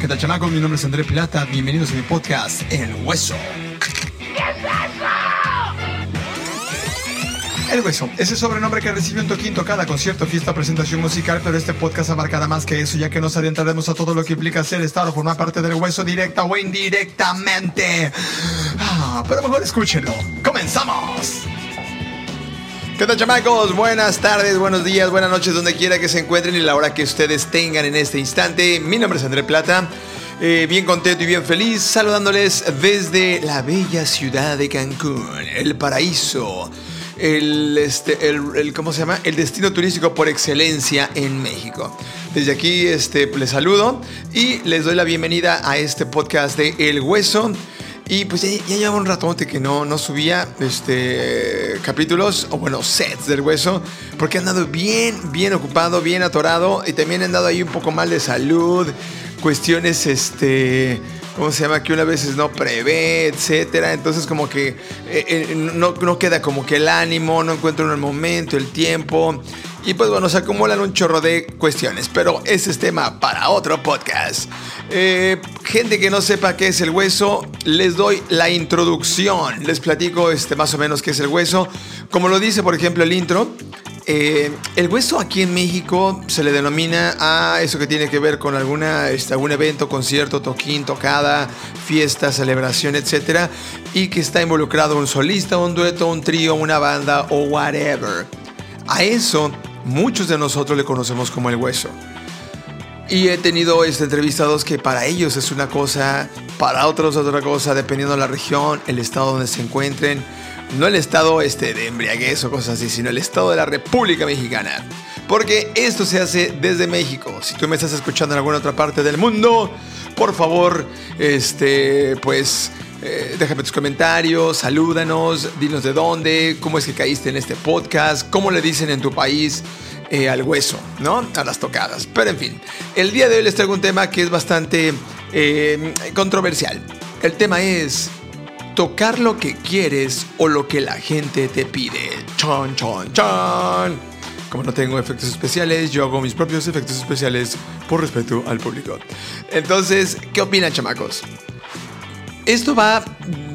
¿Qué tal chamacos? Mi nombre es André Pilata, bienvenidos a mi podcast El Hueso. El Hueso, ese sobrenombre que recibió un toquín cada concierto, fiesta, presentación musical, pero este podcast abarcará más que eso, ya que nos adentraremos a todo lo que implica ser, estar o formar parte del hueso directa o indirectamente. Ah, pero mejor escúchenlo. ¡Comenzamos! ¿Qué tal chamacos? Buenas tardes, buenos días, buenas noches, donde quiera que se encuentren y la hora que ustedes tengan en este instante. Mi nombre es André Plata, eh, bien contento y bien feliz, saludándoles desde la bella ciudad de Cancún, el paraíso, el, este, el, ¿cómo se llama? El destino turístico por excelencia en México. Desde aquí este, les saludo y les doy la bienvenida a este podcast de El Hueso. Y pues ya, llevaba un ratote que no, no subía este, capítulos, o bueno, sets del hueso, porque he andado bien, bien ocupado, bien atorado, y también he andado ahí un poco mal de salud, cuestiones, este, ¿cómo se llama? Que una veces no prevé, etcétera. Entonces como que eh, eh, no, no queda como que el ánimo, no encuentro el momento, el tiempo. Y pues bueno, se acumulan un chorro de cuestiones, pero ese es tema para otro podcast. Eh, gente que no sepa qué es el hueso, les doy la introducción. Les platico este, más o menos qué es el hueso. Como lo dice, por ejemplo, el intro, eh, el hueso aquí en México se le denomina a eso que tiene que ver con alguna, este, algún evento, concierto, toquín, tocada, fiesta, celebración, etc. Y que está involucrado un solista, un dueto, un trío, una banda o whatever. A eso muchos de nosotros le conocemos como el hueso. Y he tenido este, entrevistados que para ellos es una cosa, para otros otra cosa, dependiendo de la región, el estado donde se encuentren. No el estado este, de embriaguez o cosas así, sino el estado de la República Mexicana. Porque esto se hace desde México. Si tú me estás escuchando en alguna otra parte del mundo, por favor, este, pues eh, déjame tus comentarios, salúdanos, dinos de dónde, cómo es que caíste en este podcast, cómo le dicen en tu país eh, al hueso, ¿no? A las tocadas. Pero en fin, el día de hoy les traigo un tema que es bastante eh, controversial. El tema es tocar lo que quieres o lo que la gente te pide. Chon, chon, chon. Como no tengo efectos especiales, yo hago mis propios efectos especiales por respeto al público. Entonces, ¿qué opinan, chamacos? Esto va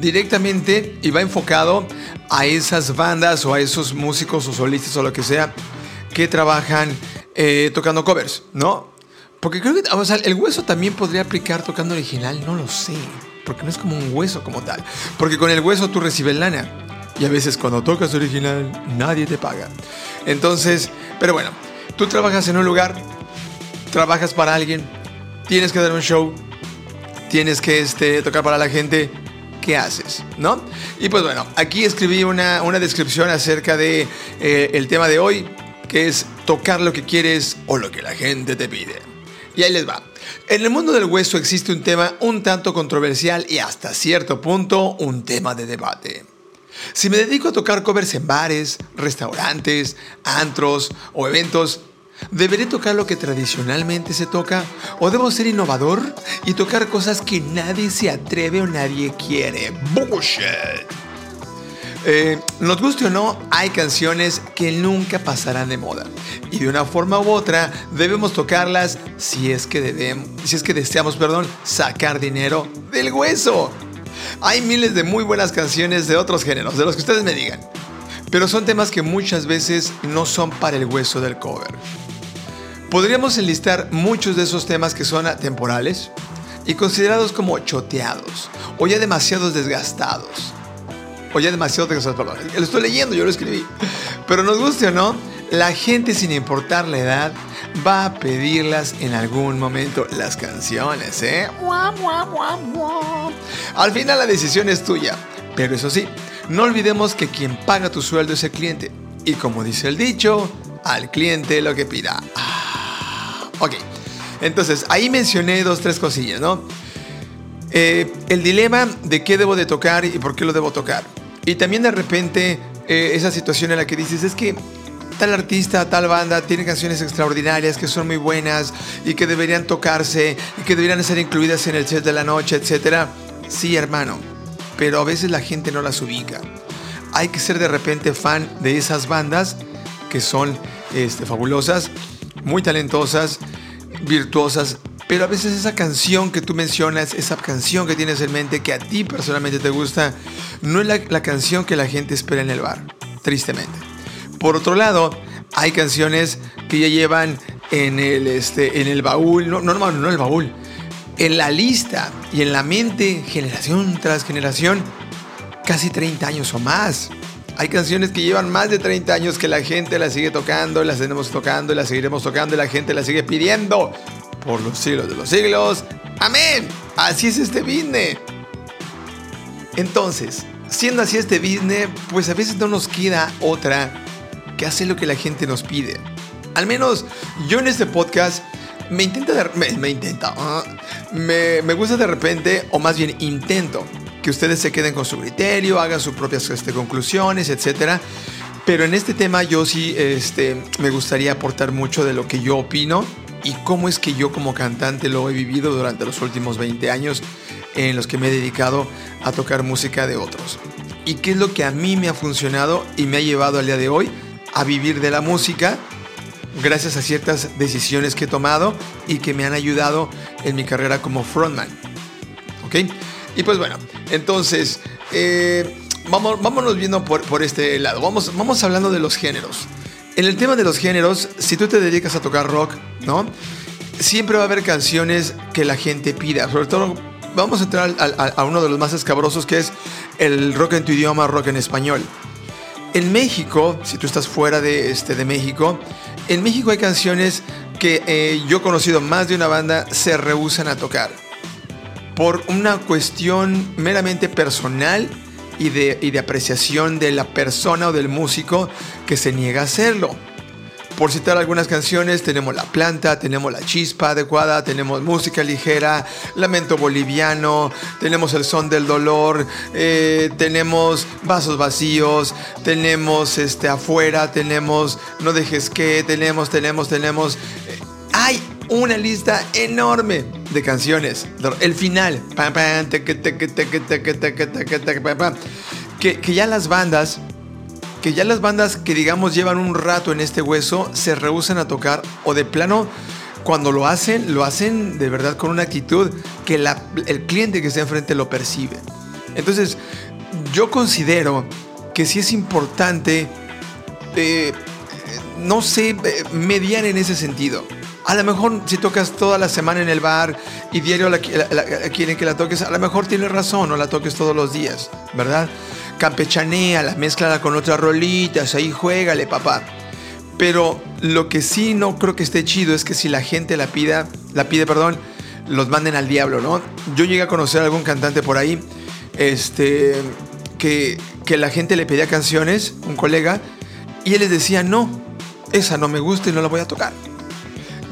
directamente y va enfocado a esas bandas o a esos músicos o solistas o lo que sea que trabajan eh, tocando covers, ¿no? Porque creo que o sea, el hueso también podría aplicar tocando original, no lo sé. Porque no es como un hueso como tal. Porque con el hueso tú recibes lana. Y a veces cuando tocas original nadie te paga. Entonces, pero bueno, tú trabajas en un lugar, trabajas para alguien, tienes que dar un show, tienes que este, tocar para la gente, ¿qué haces? ¿No? Y pues bueno, aquí escribí una, descripción acerca de eh, el tema de hoy, que es tocar lo que quieres o lo que la gente te pide. Y ahí les va. En el mundo del hueso existe un tema un tanto controversial y hasta cierto punto un tema de debate. Si me dedico a tocar covers en bares, restaurantes, antros o eventos, ¿deberé tocar lo que tradicionalmente se toca? ¿O debo ser innovador y tocar cosas que nadie se atreve o nadie quiere? Bullshit. Eh, nos guste o no, hay canciones que nunca pasarán de moda. Y de una forma u otra debemos tocarlas si es que debemos, si es que deseamos, perdón, sacar dinero del hueso. Hay miles de muy buenas canciones de otros géneros, de los que ustedes me digan. Pero son temas que muchas veces no son para el hueso del cover. Podríamos enlistar muchos de esos temas que son atemporales y considerados como choteados o ya demasiado desgastados o ya demasiado de cosas, perdón. Lo estoy leyendo, yo lo escribí. Pero nos guste o no, la gente sin importar la edad va a pedirlas en algún momento las canciones, ¿eh? Al final la decisión es tuya, pero eso sí, no olvidemos que quien paga tu sueldo es el cliente. Y como dice el dicho, al cliente lo que pida. Ok, entonces ahí mencioné dos, tres cosillas, ¿no? Eh, el dilema de qué debo de tocar y por qué lo debo tocar. Y también de repente eh, esa situación en la que dices, es que tal artista, tal banda tiene canciones extraordinarias que son muy buenas y que deberían tocarse y que deberían ser incluidas en el set de la noche, etc. Sí, hermano, pero a veces la gente no las ubica. Hay que ser de repente fan de esas bandas que son este, fabulosas, muy talentosas, virtuosas, pero a veces esa canción que tú mencionas, esa canción que tienes en mente que a ti personalmente te gusta, no es la, canción que la gente espera en el bar, tristemente. Por otro lado, hay canciones que ya llevan en el, este, en el baúl, no, no, no, no el baúl, en la lista y en la mente, generación tras generación, casi 30 años o más. Hay canciones que llevan más de 30 años que la gente las sigue tocando, las tenemos tocando y las seguiremos tocando y la gente las sigue pidiendo por los siglos de los siglos. Amén. Así es este business. Entonces, siendo así este business, pues a veces no nos queda otra que hacer lo que la gente nos pide. Al menos yo en este podcast me intenta, me, intenta, ah, me, gusta de repente, o más bien intento, que ustedes se queden con su criterio, hagan sus propias este, conclusiones, etc. Pero en este tema yo sí este, me gustaría aportar mucho de lo que yo opino y cómo es que yo como cantante lo he vivido durante los últimos 20 años en los que me he dedicado a tocar música de otros. Y qué es lo que a mí me ha funcionado y me ha llevado al día de hoy a vivir de la música gracias a ciertas decisiones que he tomado y que me han ayudado en mi carrera como frontman. ¿Ok? Y pues bueno, entonces, eh, vamos, vámonos viendo por, por este lado. Vamos, vamos hablando de los géneros. En el tema de los géneros, si tú te dedicas a tocar rock, ¿no? Siempre va a haber canciones que la gente pida. Sobre todo, vamos a entrar a, uno de los más escabrosos que es el rock en tu idioma, rock en español. En México, si tú estás fuera de, este, de México, en México hay canciones que eh, yo he conocido más de una banda se rehusan a tocar. Por una cuestión meramente personal y de, y de apreciación de la persona o del músico que se niega a hacerlo. Por citar algunas canciones, tenemos La Planta, tenemos La Chispa Adecuada, tenemos Música Ligera, Lamento Boliviano, tenemos El Son del Dolor, eh, tenemos Vasos Vacíos, tenemos este, Afuera, tenemos No Dejes Que, tenemos, tenemos, tenemos... una lista enorme de canciones. El final. Que, que ya las bandas, que ya las bandas que digamos llevan un rato en este hueso, se rehusan a tocar o de plano cuando lo hacen, lo hacen de verdad con una actitud que el cliente que está enfrente lo percibe. Entonces, yo considero que sí es importante, eh, no sé, eh, mediar en ese sentido. A lo mejor si tocas toda la semana en el bar y diario quieren que la toques, a lo mejor tienes razón, no la toques todos los días, ¿verdad? Campechanea, la mezcla con otras rolitas, ahí juégale, papá. Pero lo que sí no creo que esté chido es que si la gente la pida, la pide, perdón, los manden al diablo, ¿no? Yo llegué a conocer a algún cantante por ahí, este, que, que la gente le pedía canciones, un colega, y él les decía, no, esa no me gusta y no la voy a tocar.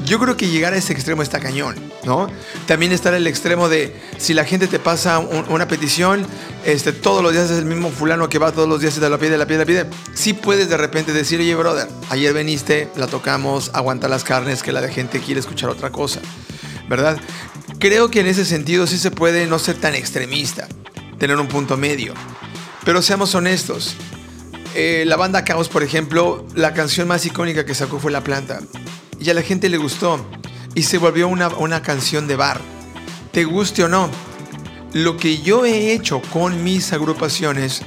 Yo creo que llegar a ese extremo está cañón, ¿no? También estar el extremo de si la gente te pasa una petición, este, todos los días es el mismo fulano que va todos los días y te la pide, la pide, la pide. Sí puedes de repente decir, oye, brother, ayer veniste, la tocamos, aguanta las carnes, que la de gente quiere escuchar otra cosa, ¿verdad? Creo que en ese sentido sí se puede no ser tan extremista, tener un punto medio. Pero seamos honestos. Eh, la banda Caos, por ejemplo, la canción más icónica que sacó fue La Planta y a la gente le gustó y se volvió una, una canción de bar. Te guste o no, lo que yo he hecho con mis agrupaciones,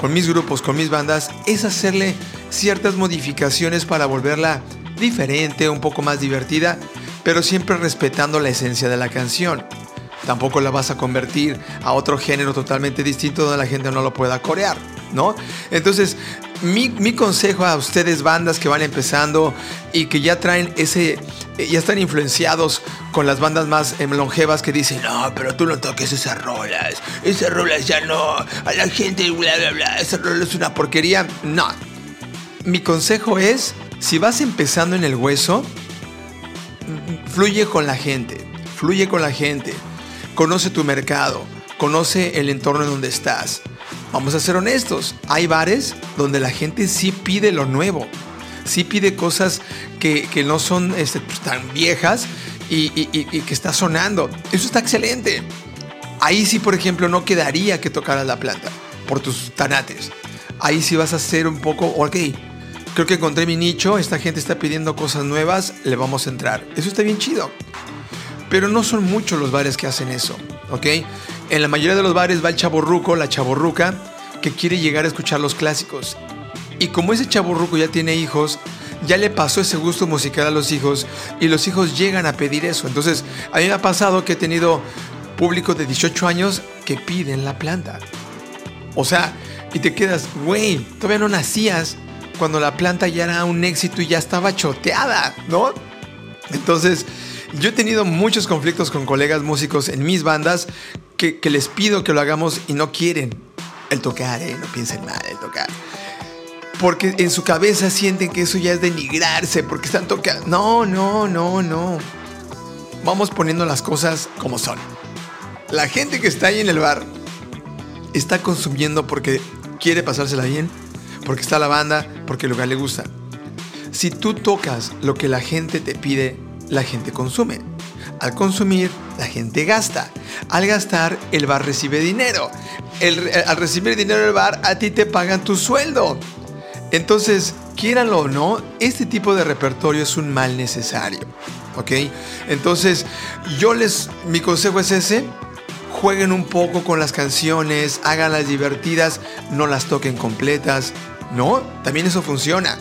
con mis grupos, con mis bandas, es hacerle ciertas modificaciones para volverla diferente, un poco más divertida, pero siempre respetando la esencia de la canción. Tampoco la vas a convertir a otro género totalmente distinto donde la gente no lo pueda corear, ¿no? Entonces, mi, consejo a ustedes, bandas que van empezando y que ya traen ese, eh, ya están influenciados con las bandas más em, longevas que dicen, no, pero tú no toques esas rolas, esas rolas ya no, a la gente, bla, bla, bla, esa rola es una porquería. No. Mi consejo es, si vas empezando en el hueso, fluye con la gente, fluye con la gente, conoce tu mercado, conoce el entorno en donde estás vamos a ser honestos, hay bares donde la gente sí pide lo nuevo, sí pide cosas que, no son este, pues, tan viejas y, que está sonando. Eso está excelente. Ahí sí, por ejemplo, no quedaría que tocaras la planta por tus tanates. Ahí sí vas a hacer un poco, ok, creo que encontré mi nicho, esta gente está pidiendo cosas nuevas, le vamos a entrar. Eso está bien chido. Pero no son muchos los bares que hacen eso, ¿ok? En la mayoría de los bares va el chaborruco, la chaborruca, que quiere llegar a escuchar los clásicos. Y como ese chaborruco ya tiene hijos, ya le pasó ese gusto musical a los hijos y los hijos llegan a pedir eso. Entonces, a mí me ha pasado que he tenido público de 18 años que piden la planta. O sea, y te quedas, güey, todavía no nacías cuando la planta ya era un éxito y ya estaba choteada, ¿no? Entonces, yo he tenido muchos conflictos con colegas músicos en mis bandas que, les pido que lo hagamos y no quieren el tocar, ¿eh? No piensen mal, el tocar porque en su cabeza sienten que eso ya es denigrarse, porque están tocando. No, no, no, no. Vamos poniendo las cosas como son. La gente que está ahí en el bar está consumiendo porque quiere pasársela bien, porque está la banda, porque el lugar le gusta. Si tú tocas lo que la gente te pide, la gente consume. Al consumir, la gente gasta. Al gastar, el bar recibe dinero. al recibir dinero del bar, a ti te pagan tu sueldo. Entonces, quieranlo o no, este tipo de repertorio es un mal necesario. ¿Ok? Entonces, yo les, mi consejo es ese. Jueguen un poco con las canciones, háganlas divertidas, no las toquen completas. ¿No? También eso funciona.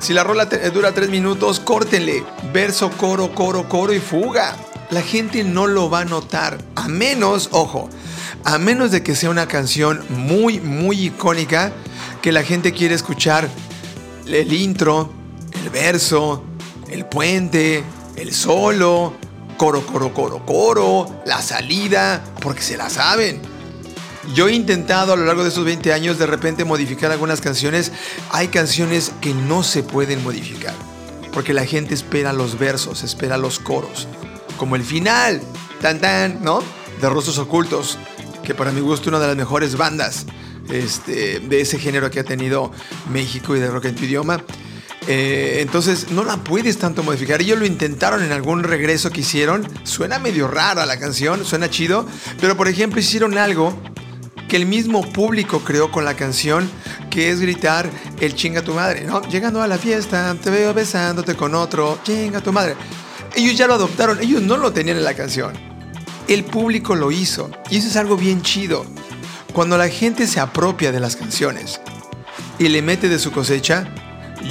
Si la rola dura tres minutos, córtenle. Verso, coro, coro, coro y fuga. La gente no lo va a notar. A menos, ojo, a menos de que sea una canción muy, muy icónica que la gente quiere escuchar el intro, el verso, el puente, el solo, coro, coro, coro, coro, la salida, porque se la saben. Yo he intentado a lo largo de esos 20 años de repente modificar algunas canciones. Hay canciones que no se pueden modificar, porque la gente espera los versos, espera los coros, como el final, tan tan, ¿no? De Rostros Ocultos, que para mi gusto es una de las mejores bandas este, de ese género que ha tenido México y de rock en tu idioma. Eh, entonces no la puedes tanto modificar. Ellos lo intentaron en algún regreso que hicieron. Suena medio rara la canción, suena chido. Pero por ejemplo hicieron algo que el mismo público creó con la canción, que es gritar el chinga tu madre, ¿no? Llegando a la fiesta, te veo besándote con otro, chinga tu madre. Ellos ya lo adoptaron, ellos no lo tenían en la canción. El público lo hizo. Y eso es algo bien chido. Cuando la gente se apropia de las canciones y le mete de su cosecha,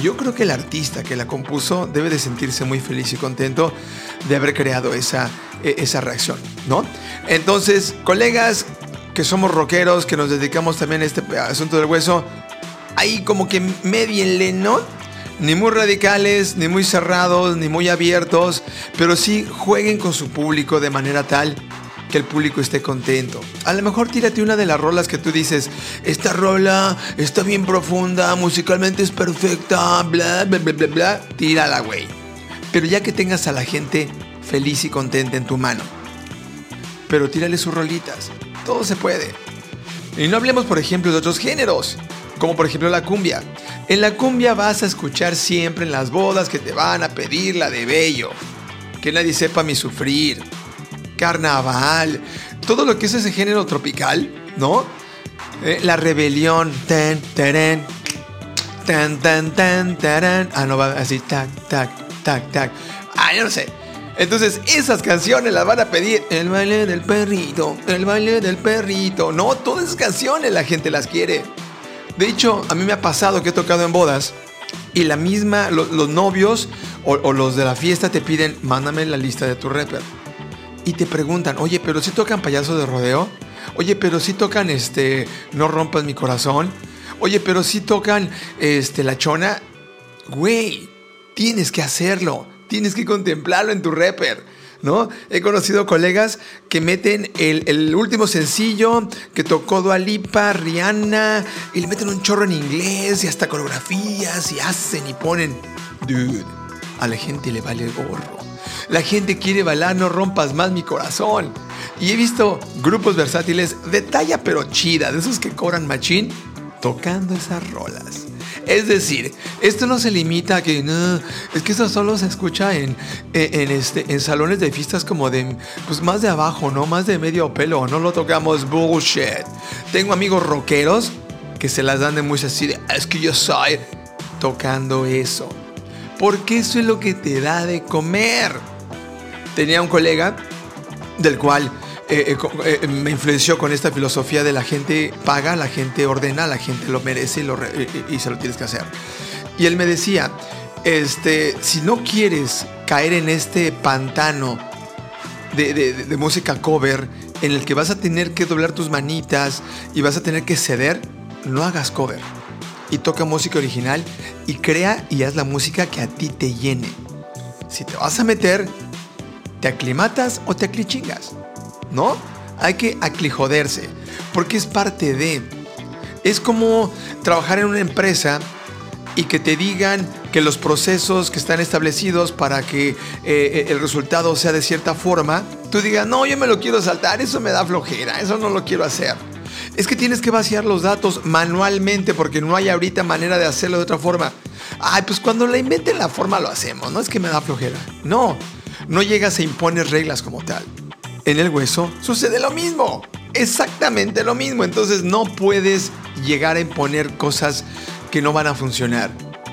yo creo que el artista que la compuso debe de sentirse muy feliz y contento de haber creado esa, e, esa reacción, ¿no? Entonces, colegas que somos rockeros, que nos dedicamos también a este asunto del hueso, ahí como que medienle, ¿no? Ni muy radicales, ni muy cerrados, ni muy abiertos, pero sí jueguen con su público de manera tal que el público esté contento. A lo mejor tírate una de las rolas que tú dices, esta rola está bien profunda, musicalmente es perfecta, bla, bla, bla, bla, bla, tírala, güey. Pero ya que tengas a la gente feliz y contenta en tu mano. Pero tírale sus rolitas, todo se puede. Y no hablemos, por ejemplo, de otros géneros, como por ejemplo la cumbia. En la cumbia vas a escuchar siempre en las bodas que te van a pedir la de bello. Que nadie sepa mi sufrir carnaval, todo lo que es ese género tropical, ¿no? Eh, la rebelión, tan, tan, tan, tan, tan, ah, no va así, tac, tac, tac, tac, ah, yo no sé. Entonces, esas canciones las van a pedir. El baile del perrito, el baile del perrito. No, todas esas canciones la gente las quiere. De hecho, a mí me ha pasado que he tocado en bodas y la misma, los novios o, los de la fiesta te piden, mándame la lista de tu rapper y te preguntan, oye, pero si tocan payaso de rodeo, oye, pero si tocan este, no rompas mi corazón, oye, pero si tocan este, la chona, güey, tienes que hacerlo, tienes que contemplarlo en tu rapper. ¿No? He conocido colegas que meten el, último sencillo que tocó Dualipa, Rihanna, y le meten un chorro en inglés y hasta coreografías y hacen y ponen. Dude, a la gente le vale el gorro. La gente quiere bailar, no rompas más mi corazón. Y he visto grupos versátiles de talla pero chida, de esos que cobran machín, tocando esas rolas. Es decir, esto no se limita a que no, es que eso solo se escucha en, en, este, en salones de fiestas como de, pues más de abajo, ¿no? Más de medio pelo, no lo tocamos bullshit. Tengo amigos rockeros que se las dan de muy así de, es que yo soy tocando eso. Porque eso es lo que te da de comer tenía un colega del cual eh, eh, me influenció con esta filosofía de la gente paga, la gente ordena, la gente lo merece y, se lo tienes que hacer. Y él me decía, este, si no quieres caer en este pantano de, música cover en el que vas a tener que doblar tus manitas y vas a tener que ceder, no hagas cover. Y toca música original y crea y haz la música que a ti te llene. Si te vas a meter, te aclimatas o te aclichingas. ¿No? Hay que aclijoderse, porque es parte de... Es como trabajar en una empresa y que te digan que los procesos que están establecidos para que eh, el resultado sea de cierta forma, tú digas, no, yo me lo quiero saltar, eso me da flojera, eso no lo quiero hacer. Es que tienes que vaciar los datos manualmente porque no hay ahorita manera de hacerlo de otra forma. Ay, pues cuando la inventen la forma lo hacemos, no es que me da flojera. No, no llegas a imponer reglas como tal. En el hueso sucede lo mismo, exactamente lo mismo. Entonces no puedes llegar a imponer cosas que no van a funcionar.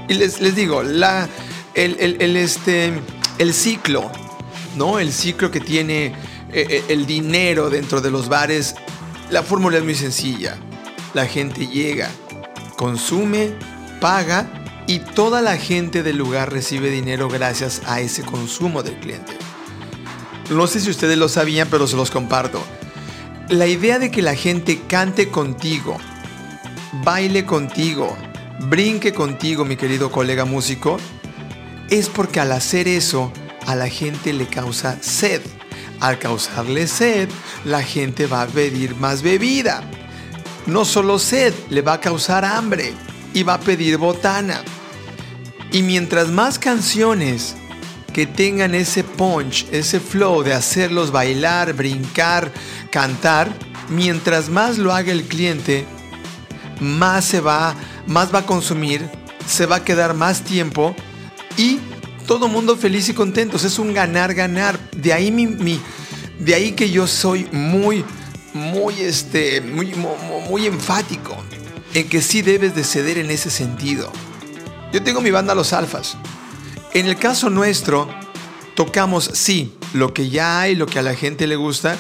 Y les, digo, la, el, este, el ciclo, ¿no? El ciclo que tiene eh, eh, el dinero dentro de los bares, la fórmula es muy sencilla. La gente llega, consume, paga y toda la gente del lugar recibe dinero gracias a ese consumo del cliente. No sé si ustedes lo sabían, pero se los comparto. La idea de que la gente cante contigo, baile contigo, brinque contigo, mi querido colega músico, es porque al hacer eso a la gente le causa sed. Al causarle sed, la gente va a pedir más bebida. No solo sed, le va a causar hambre y va a pedir botana. Y mientras más canciones que tengan ese punch, ese flow de hacerlos bailar, brincar, cantar, mientras más lo haga el cliente, más se va más va a consumir, se va a quedar más tiempo y todo mundo feliz y contento. Es un ganar, ganar. De ahí mi, de ahí que yo soy muy, muy, este, muy, muy, enfático en que sí debes de ceder en ese sentido. Yo tengo mi banda Los Alfas. En el caso nuestro, tocamos sí lo que ya hay, lo que a la gente le gusta,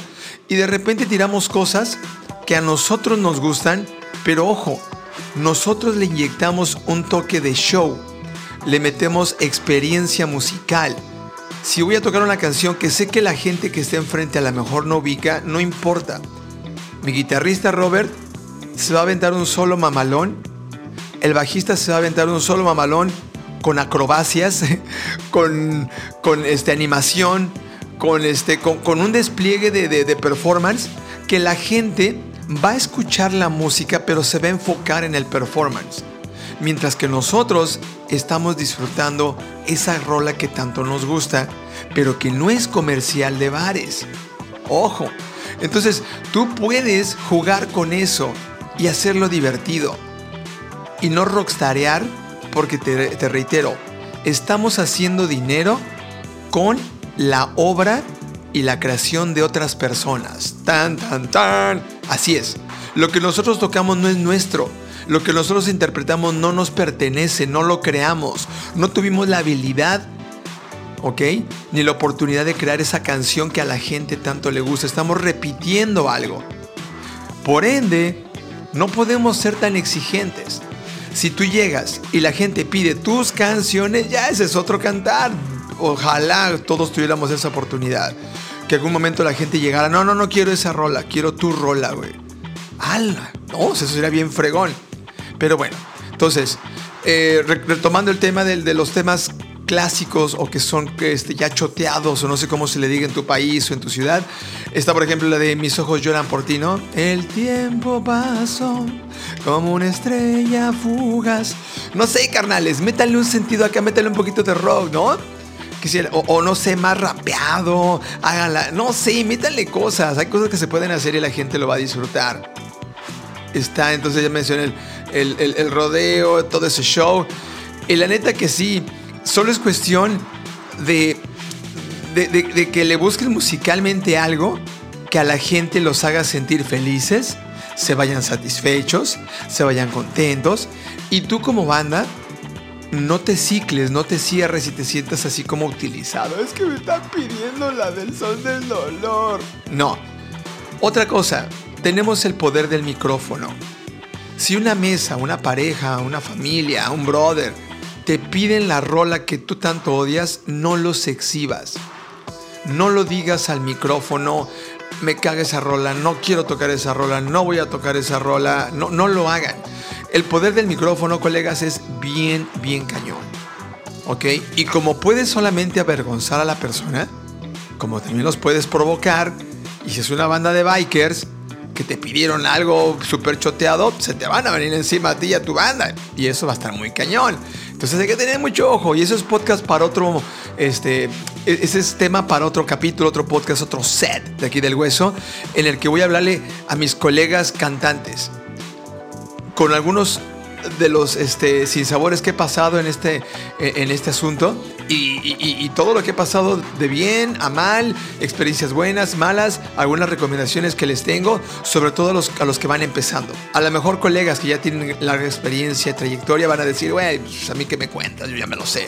y de repente tiramos cosas que a nosotros nos gustan, pero ojo, nosotros le inyectamos un toque de show, le metemos experiencia musical. Si voy a tocar una canción que sé que la gente que está enfrente a lo mejor no ubica, no importa. Mi guitarrista Robert se va a aventar un solo mamalón, el bajista se va a aventar un solo mamalón con acrobacias, con, con este, animación, con, este, con, un despliegue de, de performance que la gente va a escuchar la música pero se va a enfocar en el performance. Mientras que nosotros estamos disfrutando esa rola que tanto nos gusta, pero que no es comercial de bares. Ojo, entonces tú puedes jugar con eso y hacerlo divertido. Y no rockstarear porque te, te reitero, estamos haciendo dinero con la obra y la creación de otras personas. Tan, tan, tan. Así es. Lo que nosotros tocamos no es nuestro. Lo que nosotros interpretamos no nos pertenece, no lo creamos. No tuvimos la habilidad, ¿ok? Ni la oportunidad de crear esa canción que a la gente tanto le gusta. Estamos repitiendo algo. Por ende, no podemos ser tan exigentes. Si tú llegas y la gente pide tus canciones, ya ese es otro cantar. Ojalá todos tuviéramos esa oportunidad que algún momento la gente llegara, no, no, no quiero esa rola, quiero tu rola, güey. ¡Hala! No, eso sería bien fregón. Pero bueno, entonces, eh, retomando el tema de, de, los temas clásicos o que son este, ya choteados o no sé cómo se le diga en tu país o en tu ciudad. Está por ejemplo la de Mis ojos lloran por ti, ¿no? El tiempo pasó como una estrella fugaz. No sé, carnales, métale un sentido acá, métale un poquito de rock, ¿no? o, no sé, más rapeado, hágala, no sé, métanle cosas, hay cosas que se pueden hacer y la gente lo va a disfrutar. Está, entonces ya mencioné el, el, rodeo, todo ese show. Y la neta que sí, solo es cuestión de, de, de, que le busques musicalmente algo que a la gente los haga sentir felices, se vayan satisfechos, se vayan contentos. Y tú como banda no te cicles, no te cierres y te sientas así como utilizado. Es que me están pidiendo la del sol del dolor. No. Otra cosa, tenemos el poder del micrófono. Si una mesa, una pareja, una familia, un brother, te piden la rola que tú tanto odias, no los exhibas. No lo digas al micrófono, me caga esa rola, no quiero tocar esa rola, no voy a tocar esa rola, no, no lo hagan. El poder del micrófono, colegas, es bien, bien cañón. ¿Ok? Y como puedes solamente avergonzar a la persona, como también los puedes provocar, y si es una banda de bikers que te pidieron algo súper choteado, se te van a venir encima a ti y a tu banda. Y eso va a estar muy cañón. Entonces hay que tener mucho ojo. Y eso es podcast para otro, este, e-, ese es tema para otro capítulo, otro podcast, otro set de aquí del hueso, en el que voy a hablarle a mis colegas cantantes con algunos de los este, sinsabores que he pasado en este, eh, en este asunto y, todo lo que he pasado de bien a mal, experiencias buenas, malas, algunas recomendaciones que les tengo, sobre todo a los, que van empezando. A lo mejor colegas que ya tienen larga experiencia, trayectoria, van a decir, güey, pues a mí que me cuentas, yo ya me lo sé.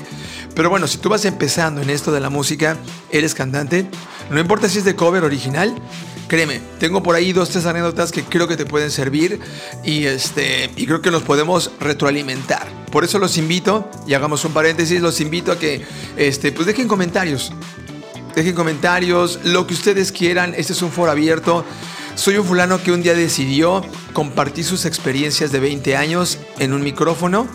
Pero bueno, si tú vas empezando en esto de la música, eres cantante, no importa si es de cover original, Créeme, tengo por ahí dos, tres anécdotas que creo que te pueden servir y, este, y creo que nos podemos retroalimentar. Por eso los invito, y hagamos un paréntesis, los invito a que este, pues dejen comentarios. Dejen comentarios, lo que ustedes quieran. Este es un foro abierto. Soy un fulano que un día decidió compartir sus experiencias de 20 años en un micrófono,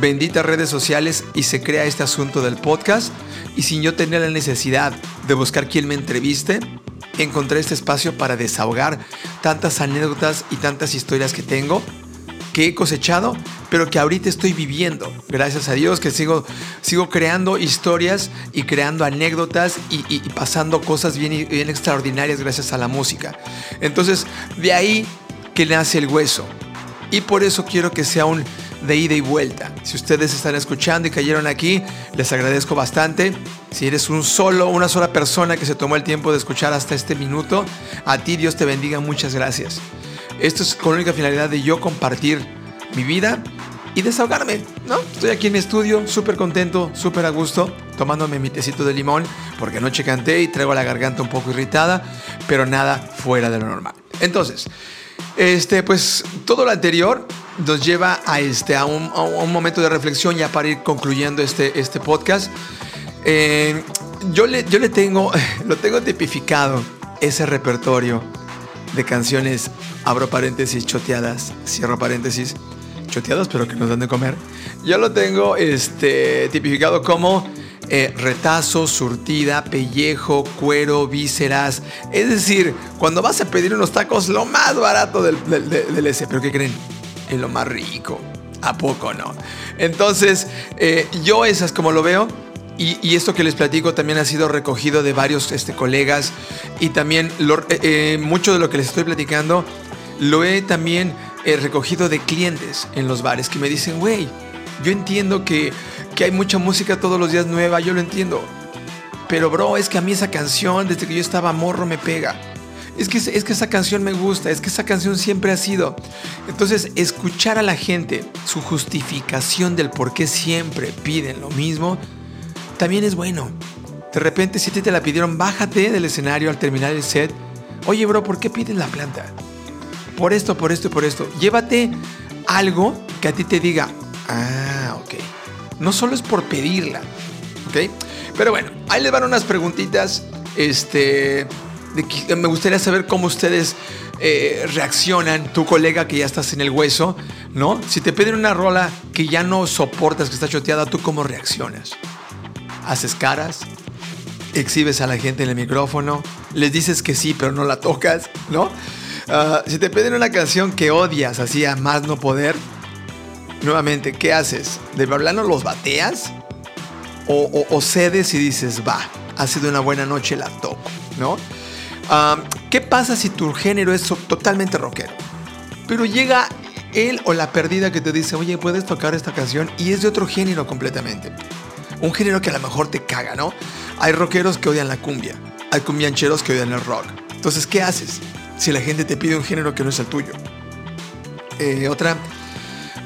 benditas redes sociales y se crea este asunto del podcast. Y sin yo tener la necesidad de buscar quien me entreviste, encontré este espacio para desahogar tantas anécdotas y tantas historias que tengo que he cosechado, pero que ahorita estoy viviendo. Gracias a Dios que sigo, sigo creando historias y creando anécdotas y, pasando cosas bien, bien extraordinarias gracias a la música. Entonces, de ahí que nace el hueso. Y por eso quiero que sea un de ida y vuelta. Si ustedes están escuchando y cayeron aquí, les agradezco bastante. Si eres un solo, una sola persona que se tomó el tiempo de escuchar hasta este minuto, a ti Dios te bendiga, muchas gracias. Esto es con la única finalidad de yo compartir mi vida y desahogarme, ¿no? Estoy aquí en mi estudio, súper contento, súper a gusto, tomándome mi tecito de limón, porque anoche canté y traigo la garganta un poco irritada, pero nada fuera de lo normal. Entonces, este, pues todo lo anterior nos lleva a, este, a, un, momento de reflexión ya para ir concluyendo este, este podcast. Eh, yo, le, yo le tengo, lo tengo tipificado, ese repertorio de canciones, abro paréntesis, choteadas, cierro paréntesis, choteadas, pero que nos dan de comer. Yo lo tengo este, tipificado como eh, retazo, surtida, pellejo, cuero, vísceras. Es decir, cuando vas a pedir unos tacos, lo más barato del, del, ese. ¿Pero qué creen? Es lo más rico. ¿A poco no? Entonces, eh, yo esas como lo veo. Y, esto que les platico también ha sido recogido de varios este, colegas. Y también eh, mucho de lo que les estoy platicando lo he también recogido de clientes en los bares que me dicen, güey, yo entiendo que que hay mucha música todos los días nueva, yo lo entiendo. Pero bro, es que a mí esa canción, desde que yo estaba morro, me pega. Es que, es que esa canción me gusta, es que esa canción siempre ha sido. Entonces, escuchar a la gente, su justificación del por qué siempre piden lo mismo, también es bueno. De repente, si te la pidieron, bájate del escenario al terminar el set. Oye, bro, ¿por qué pides la planta? Por esto, por esto y por esto. Llévate algo que a ti te diga, ah, ok no solo es por pedirla, ¿ok? Pero bueno, ahí les van unas preguntitas. Este, me gustaría saber cómo ustedes eh, reaccionan, tu colega que ya estás en el hueso, ¿no? Si te piden una rola que ya no soportas, que está choteada, ¿tú cómo reaccionas? ¿Haces caras? ¿Exhibes a la gente en el micrófono? ¿Les dices que sí, pero no la tocas? ¿No? Ah, si te piden una canción que odias, así a más no poder, nuevamente, ¿qué haces? ¿De plano los bateas? O, cedes y dices, va, ha sido una buena noche, la toco, ¿no? ¿Qué pasa si tu género es totalmente rockero? Pero llega él o la perdida que te dice, oye, puedes tocar esta canción y es de otro género completamente. Un género que a lo mejor te caga, ¿no? Hay rockeros que odian la cumbia, hay cumbiancheros que odian el rock. Entonces, ¿qué haces si la gente te pide un género que no es el tuyo? Eh, otra,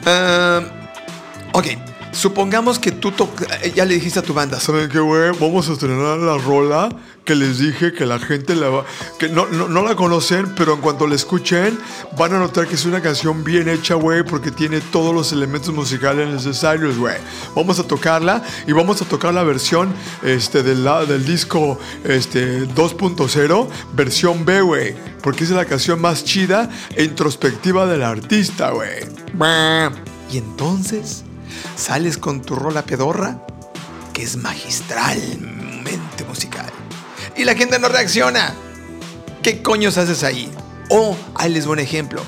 Uh, ok, Supongamos que tú ya le dijiste a tu banda, ¿saben qué, güey? Vamos a estrenar la rola que les dije que la gente la va, que no, la conocen, pero en cuanto la escuchen, van a notar que es una canción bien hecha, güey, porque tiene todos los elementos musicales necesarios, güey. Vamos a tocarla y vamos a tocar la versión este, del, disco este, 2.0, versión B, güey, porque es la canción más chida e introspectiva del artista, güey. Y entonces sales con tu rola pedorra, que es magistralmente musical. Y la gente no reacciona. ¿Qué coños haces ahí? O, oh, ahí les un ejemplo.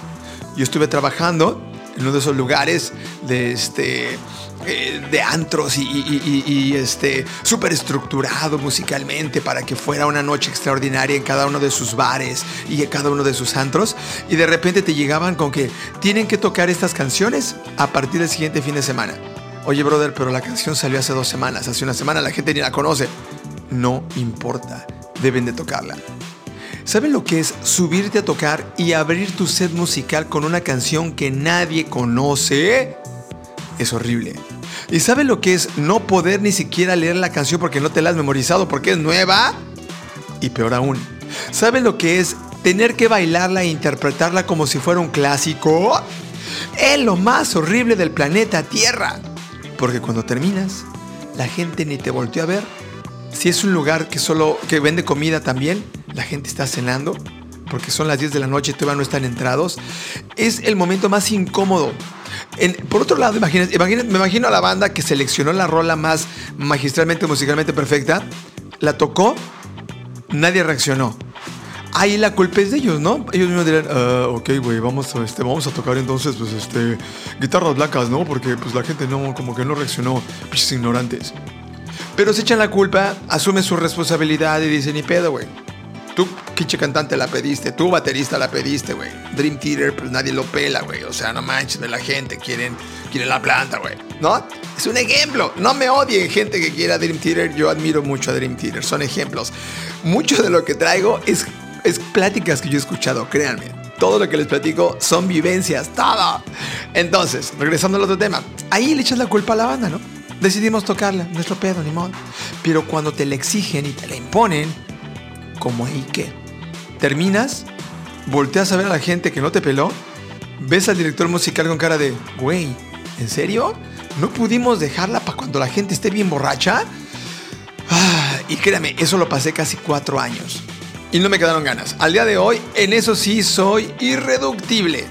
Yo estuve trabajando en uno de esos lugares de este eh, de antros y, y, este súper estructurado musicalmente para que fuera una noche extraordinaria en cada uno de sus bares y en cada uno de sus antros y de repente te llegaban con que tienen que tocar estas canciones a partir del siguiente fin de semana. Oye, brother, pero la canción salió hace dos semanas, hace una semana la gente ni la conoce. No importa, deben de tocarla. ¿Saben lo que es subirte a tocar y abrir tu set musical con una canción que nadie conoce? Es horrible. ¿Y saben lo que es no poder ni siquiera leer la canción porque no te la has memorizado porque es nueva? Y peor aún, ¿saben lo que es tener que bailarla e interpretarla como si fuera un clásico? Es lo más horrible del planeta Tierra. Porque cuando terminas, la gente ni te volteó a ver. Si es un lugar que solo que vende comida también, la gente está cenando porque son las 10 de la noche y todavía no están entrados. Es el momento más incómodo. Por otro lado, imagínate, me imagino a la banda que seleccionó la rola más magistralmente, musicalmente perfecta, la tocó, nadie reaccionó ahí la culpa es de ellos, ¿no? Ellos mismos dirán, uh, ok, güey, vamos, a, este, vamos a tocar entonces, pues, este, guitarras blancas, ¿no? Porque, pues, la gente no, como que no reaccionó, pichos ignorantes. Pero se echan la culpa, asumen su responsabilidad y dicen, ni pedo, güey. Tú, pinche cantante, la pediste. Tú, baterista, la pediste, güey. Dream Theater, pues nadie lo pela, güey. O sea, no manches de la gente. Quieren, quieren la planta, güey. ¿No? Es un ejemplo. No me odien gente que quiera Dream Theater. Yo admiro mucho a Dream Theater. Son ejemplos. Mucho de lo que traigo es es pláticas que yo he escuchado, créanme. Todo lo que les platico son vivencias, todo. Entonces, regresando al otro tema, ahí le echas la culpa a la banda, ¿no? Decidimos tocarla, nuestro pedo, ni modo. Pero cuando te la exigen y te la imponen, ¿cómo ahí qué? Terminas, volteas a ver a la gente que no te peló, ves al director musical con cara de, güey, ¿en serio? ¿No pudimos dejarla para cuando la gente esté bien borracha? Ah, y créame, eso lo pasé casi cuatro años y no me quedaron ganas. Al día de hoy, en eso sí soy irreductible.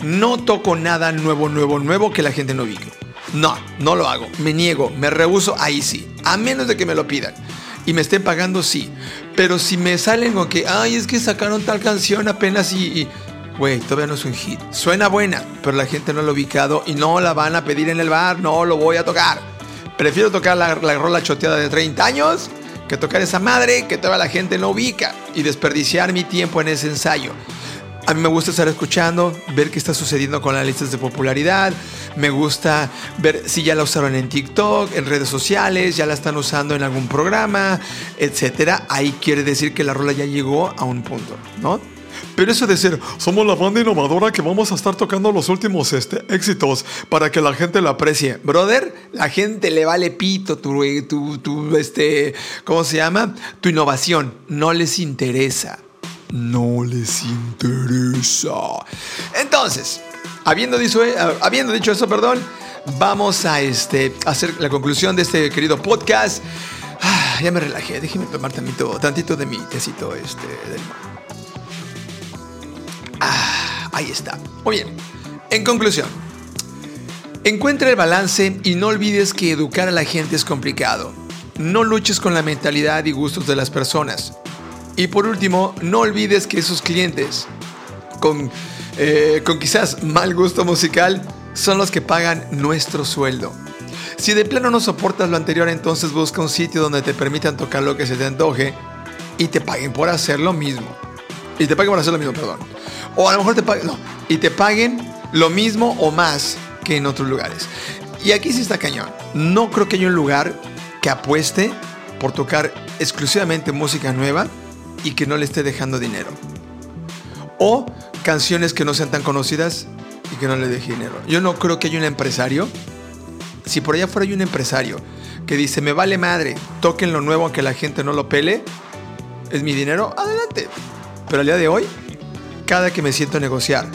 No toco nada nuevo, nuevo, nuevo que la gente no ubique. No, no lo hago. Me niego, me rehuso, ahí sí. A menos de que me lo pidan. Y me estén pagando, sí. Pero si me salen con que, ay, es que sacaron tal canción apenas y... Güey, todavía no es un hit. Suena buena, pero la gente no lo ha ubicado y no la van a pedir en el bar, no lo voy a tocar. Prefiero tocar la, la rola choteada de 30 años que tocar esa madre que toda la gente no ubica y desperdiciar mi tiempo en ese ensayo. A mí me gusta estar escuchando, ver qué está sucediendo con las listas de popularidad. Me gusta ver si ya la usaron en TikTok, en redes sociales, ya la están usando en algún programa, etcétera. Ahí quiere decir que la rola ya llegó a un punto, ¿no? Pero eso de decir, somos la banda innovadora que vamos a estar tocando los últimos este, éxitos para que la gente la aprecie. Brother, la gente le vale pito tu, tu, tu, este, ¿cómo se llama? Tu innovación. No les interesa. No les interesa. Entonces, habiendo dicho, eh, habiendo dicho eso, perdón, vamos a este, hacer la conclusión de este querido podcast. Ah, ya me relajé, déjeme tomar tantito, tantito de mi tecito este, Ah, ahí está. Muy bien. En conclusión, encuentra el balance y no olvides que educar a la gente es complicado. No luches con la mentalidad y gustos de las personas. Y por último, no olvides que esos clientes con, eh, con quizás mal gusto musical son los que pagan nuestro sueldo. Si de plano no soportas lo anterior, entonces busca un sitio donde te permitan tocar lo que se te antoje y te paguen por hacer lo mismo. Y te paguen por hacer lo mismo, perdón. O a lo mejor te paguen, no, y te paguen lo mismo o más que en otros lugares. Y aquí sí está cañón. No creo que haya un lugar que apueste por tocar exclusivamente música nueva y que no le esté dejando dinero. O canciones que no sean tan conocidas y que no le deje dinero. Yo no creo que haya un empresario Si por allá fuera hay un empresario que dice, me vale madre, toquen lo nuevo aunque la gente no lo pele, es mi dinero, adelante. Pero al día de hoy, cada que me siento a negociar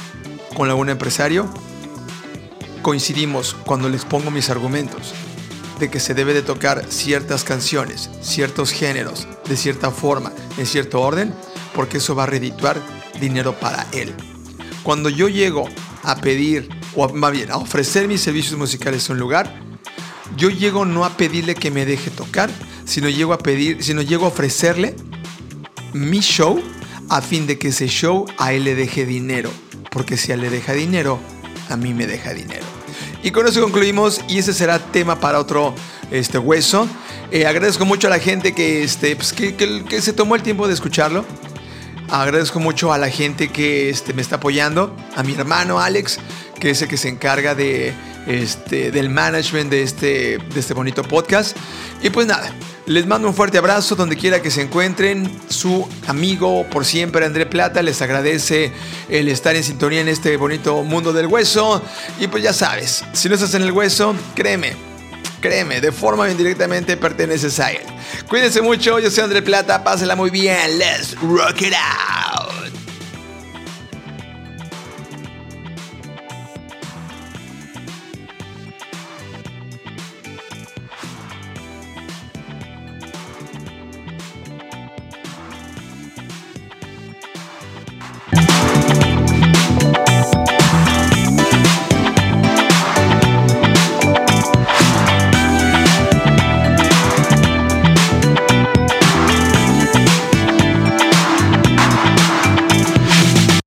con algún empresario, coincidimos cuando les pongo mis argumentos de que se debe de tocar ciertas canciones, ciertos géneros, de cierta forma, en cierto orden, porque eso va a redituar dinero para él. Cuando yo llego a pedir, o más bien a ofrecer mis servicios musicales en un lugar, yo llego no a pedirle que me deje tocar, sino llego a pedir, sino llego a ofrecerle mi show a fin de que ese show a él le deje dinero, porque si a él le deja dinero, a mí me deja dinero. Y con eso concluimos y ese será tema para otro este, hueso. Eh, agradezco mucho a la gente que, este, pues, que, que, se tomó el tiempo de escucharlo. Agradezco mucho a la gente que este, me está apoyando, a mi hermano Alex, que es el que se encarga de, este, del management de este, de este bonito podcast. Y pues nada, les mando un fuerte abrazo donde quiera que se encuentren. Su amigo por siempre, André Plata, les agradece el estar en sintonía en este bonito mundo del hueso. Y pues ya sabes, si no estás en el hueso, créeme, créeme, de forma indirectamente perteneces a él. Cuídense mucho, yo soy André Plata, pásela muy bien, let's rock it out.